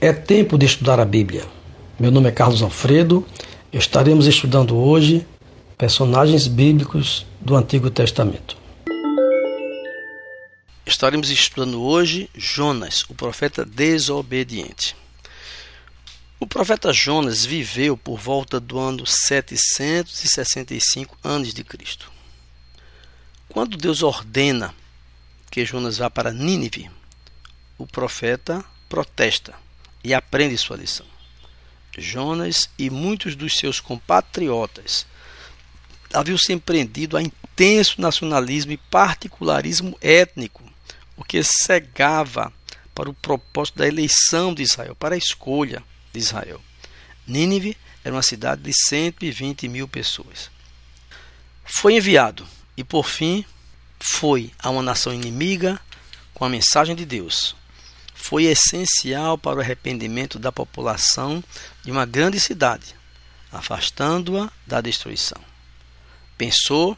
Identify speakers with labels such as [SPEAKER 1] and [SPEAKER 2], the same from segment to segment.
[SPEAKER 1] É tempo de estudar a Bíblia. Meu nome é Carlos Alfredo. Estaremos estudando hoje personagens bíblicos do Antigo Testamento.
[SPEAKER 2] Estaremos estudando hoje Jonas, o profeta desobediente. O profeta Jonas viveu por volta do ano 765 a.C. Quando Deus ordena que Jonas vá para Nínive, o profeta protesta e aprende sua lição. Jonas e muitos dos seus compatriotas haviam se empreendido a intenso nacionalismo e particularismo étnico, o que cegava para o propósito da eleição de Israel, para a escolha de Israel. Nínive era uma cidade de 120 mil pessoas. Foi enviado e, por fim, foi a uma nação inimiga com a mensagem de Deus, foi essencial para o arrependimento da população de uma grande cidade, afastando-a da destruição. Pensou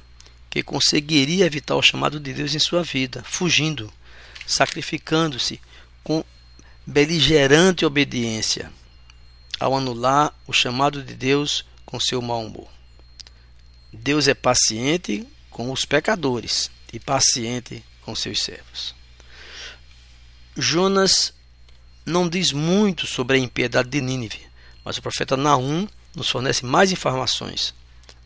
[SPEAKER 2] que conseguiria evitar o chamado de Deus em sua vida, fugindo, sacrificando-se com beligerante obediência, ao anular o chamado de Deus com seu mau humor. Deus é paciente com os pecadores e paciente com seus servos. Jonas não diz muito sobre a impiedade de Nínive, mas o profeta Naum nos fornece mais informações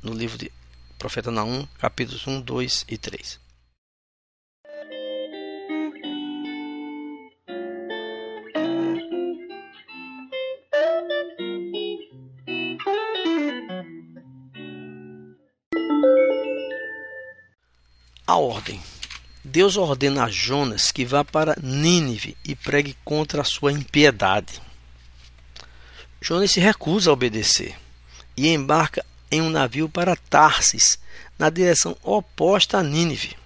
[SPEAKER 2] no livro de profeta Naum, capítulos 1, 2 e 3. A ordem Deus ordena a Jonas que vá para Nínive e pregue contra a sua impiedade. Jonas se recusa a obedecer e embarca em um navio para Tarsis, na direção oposta a Nínive.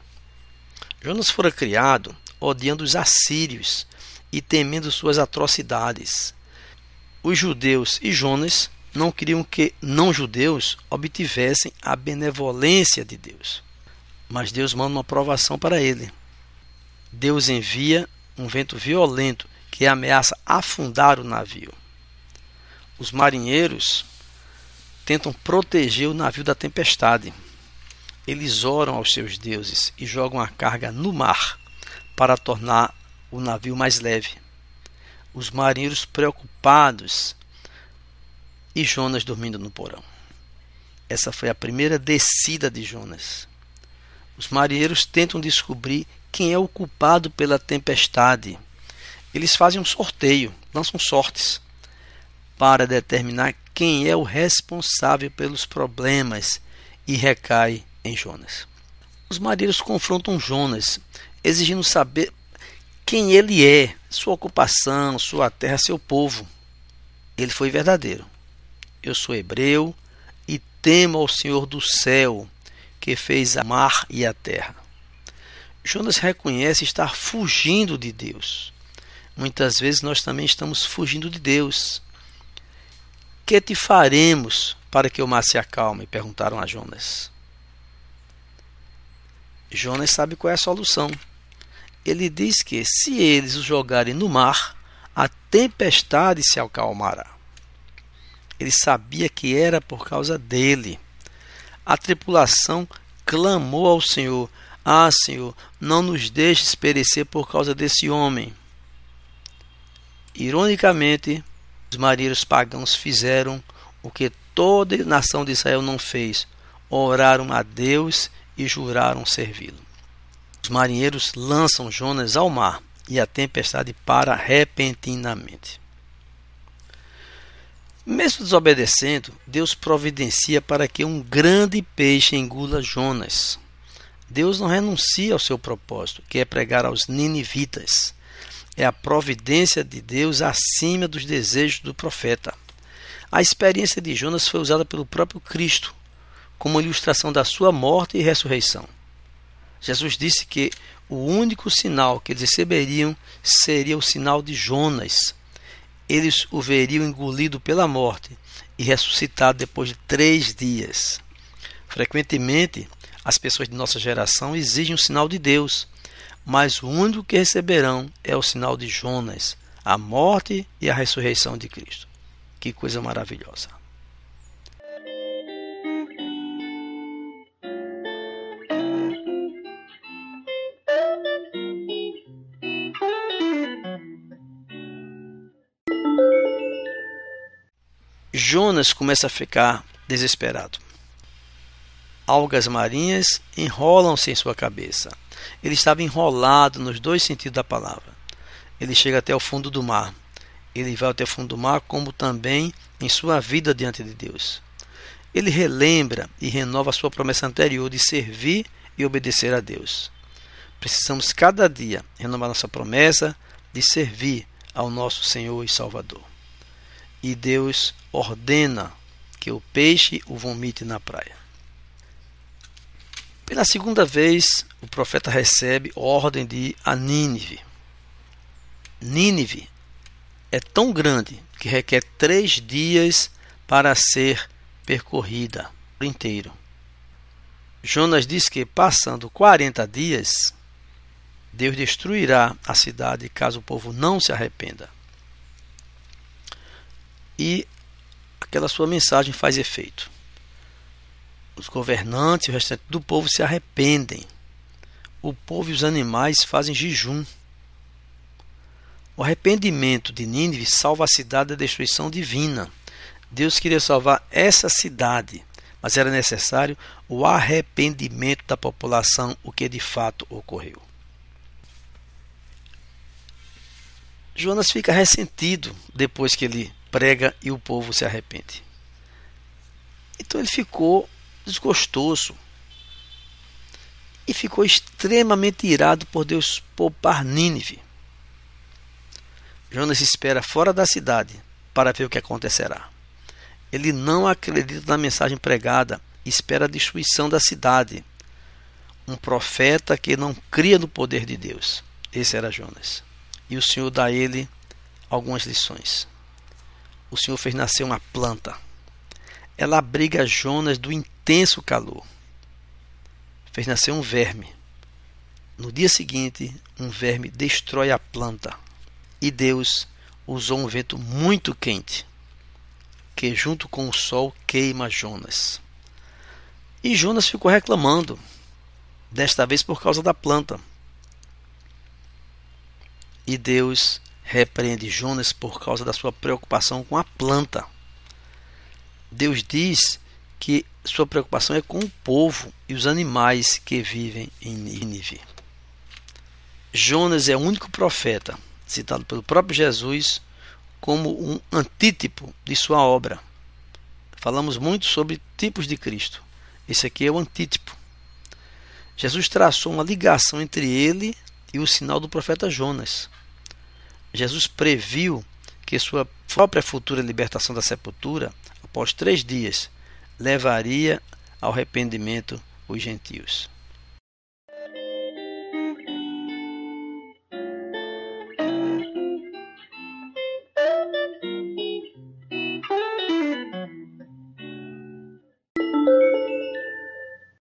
[SPEAKER 2] Jonas fora criado odiando os assírios e temendo suas atrocidades. Os judeus e Jonas não queriam que não-judeus obtivessem a benevolência de Deus mas Deus manda uma provação para ele. Deus envia um vento violento que ameaça afundar o navio. Os marinheiros tentam proteger o navio da tempestade. Eles oram aos seus deuses e jogam a carga no mar para tornar o navio mais leve. Os marinheiros preocupados e Jonas dormindo no porão. Essa foi a primeira descida de Jonas. Os marinheiros tentam descobrir quem é o culpado pela tempestade. Eles fazem um sorteio, lançam sortes para determinar quem é o responsável pelos problemas e recai em Jonas. Os marinheiros confrontam Jonas, exigindo saber quem ele é, sua ocupação, sua terra, seu povo. Ele foi verdadeiro. Eu sou hebreu e temo ao Senhor do céu que fez a mar e a terra. Jonas reconhece estar fugindo de Deus. Muitas vezes nós também estamos fugindo de Deus. Que te faremos para que o mar se acalme? perguntaram a Jonas. Jonas sabe qual é a solução. Ele diz que se eles o jogarem no mar, a tempestade se acalmará. Ele sabia que era por causa dele a tripulação clamou ao Senhor: Ah, Senhor, não nos deixes perecer por causa desse homem. Ironicamente, os marinheiros pagãos fizeram o que toda a nação de Israel não fez: oraram a Deus e juraram servi-lo. Os marinheiros lançam Jonas ao mar e a tempestade para repentinamente. Mesmo desobedecendo, Deus providencia para que um grande peixe engula Jonas. Deus não renuncia ao seu propósito, que é pregar aos ninivitas. É a providência de Deus acima dos desejos do profeta. A experiência de Jonas foi usada pelo próprio Cristo como ilustração da sua morte e ressurreição. Jesus disse que o único sinal que eles receberiam seria o sinal de Jonas, eles o veriam engolido pela morte e ressuscitado depois de três dias. Frequentemente, as pessoas de nossa geração exigem um sinal de Deus, mas o único que receberão é o sinal de Jonas, a morte e a ressurreição de Cristo. Que coisa maravilhosa! Jonas começa a ficar desesperado. Algas marinhas enrolam-se em sua cabeça. Ele estava enrolado nos dois sentidos da palavra. Ele chega até o fundo do mar. Ele vai até o fundo do mar, como também em sua vida diante de Deus. Ele relembra e renova sua promessa anterior de servir e obedecer a Deus. Precisamos cada dia renovar nossa promessa de servir ao nosso Senhor e Salvador e Deus ordena que o peixe o vomite na praia. Pela segunda vez, o profeta recebe ordem de a Nínive. Nínive é tão grande que requer três dias para ser percorrida inteiro. Jonas diz que, passando 40 dias, Deus destruirá a cidade caso o povo não se arrependa e aquela sua mensagem faz efeito. Os governantes e o restante do povo se arrependem. O povo e os animais fazem jejum. O arrependimento de Nínive salva a cidade da destruição divina. Deus queria salvar essa cidade, mas era necessário o arrependimento da população, o que de fato ocorreu. Jonas fica ressentido depois que ele prega e o povo se arrepende. Então ele ficou desgostoso e ficou extremamente irado por Deus poupar Nínive. Jonas espera fora da cidade para ver o que acontecerá. Ele não acredita na mensagem pregada e espera a destruição da cidade. Um profeta que não cria no poder de Deus. Esse era Jonas. E o Senhor dá a ele algumas lições o Senhor fez nascer uma planta. Ela abriga Jonas do intenso calor. Fez nascer um verme. No dia seguinte, um verme destrói a planta. E Deus usou um vento muito quente, que junto com o sol queima Jonas. E Jonas ficou reclamando, desta vez por causa da planta. E Deus repreende Jonas por causa da sua preocupação com a planta. Deus diz que sua preocupação é com o povo e os animais que vivem em Nínive. Jonas é o único profeta citado pelo próprio Jesus como um antítipo de sua obra. Falamos muito sobre tipos de Cristo. Esse aqui é o antítipo. Jesus traçou uma ligação entre ele e o sinal do profeta Jonas. Jesus previu que sua própria futura libertação da sepultura, após três dias, levaria ao arrependimento os gentios.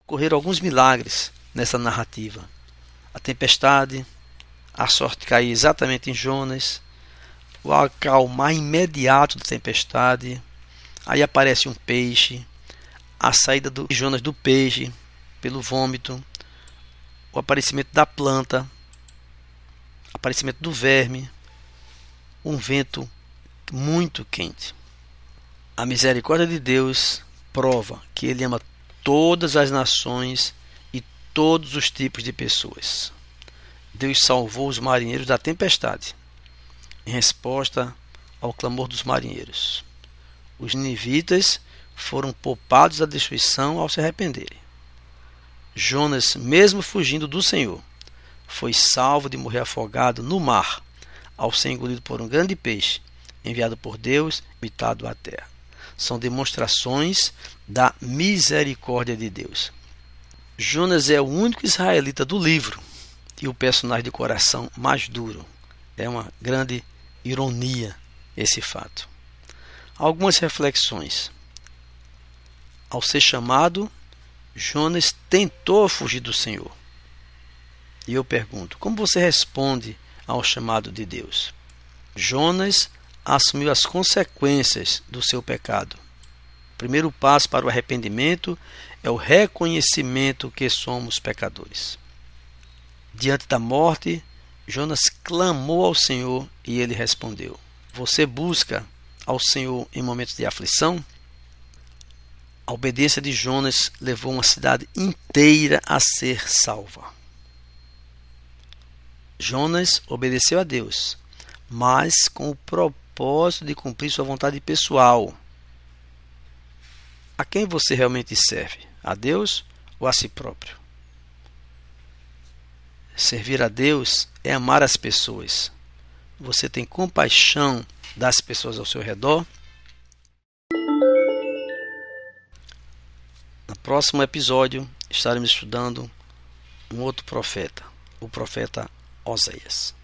[SPEAKER 2] Ocorreram alguns milagres nessa narrativa. A tempestade, a sorte cair exatamente em Jonas, o acalmar imediato da tempestade, aí aparece um peixe, a saída de Jonas do peixe pelo vômito, o aparecimento da planta, aparecimento do verme, um vento muito quente. A misericórdia de Deus prova que Ele ama todas as nações e todos os tipos de pessoas. Deus salvou os marinheiros da tempestade, em resposta ao clamor dos marinheiros. Os nivitas foram poupados da destruição ao se arrependerem. Jonas, mesmo fugindo do Senhor, foi salvo de morrer afogado no mar, ao ser engolido por um grande peixe, enviado por Deus, habitado à terra. São demonstrações da misericórdia de Deus. Jonas é o único israelita do livro e o personagem de coração mais duro. É uma grande ironia esse fato. Algumas reflexões. Ao ser chamado, Jonas tentou fugir do Senhor. E eu pergunto: como você responde ao chamado de Deus? Jonas assumiu as consequências do seu pecado. O primeiro passo para o arrependimento é o reconhecimento que somos pecadores. Diante da morte, Jonas clamou ao Senhor e ele respondeu: Você busca ao Senhor em momentos de aflição? A obediência de Jonas levou uma cidade inteira a ser salva. Jonas obedeceu a Deus, mas com o propósito de cumprir sua vontade pessoal. A quem você realmente serve? A Deus ou a si próprio? Servir a Deus é amar as pessoas. Você tem compaixão das pessoas ao seu redor? próximo episódio estaremos estudando um outro profeta, o profeta Oséias.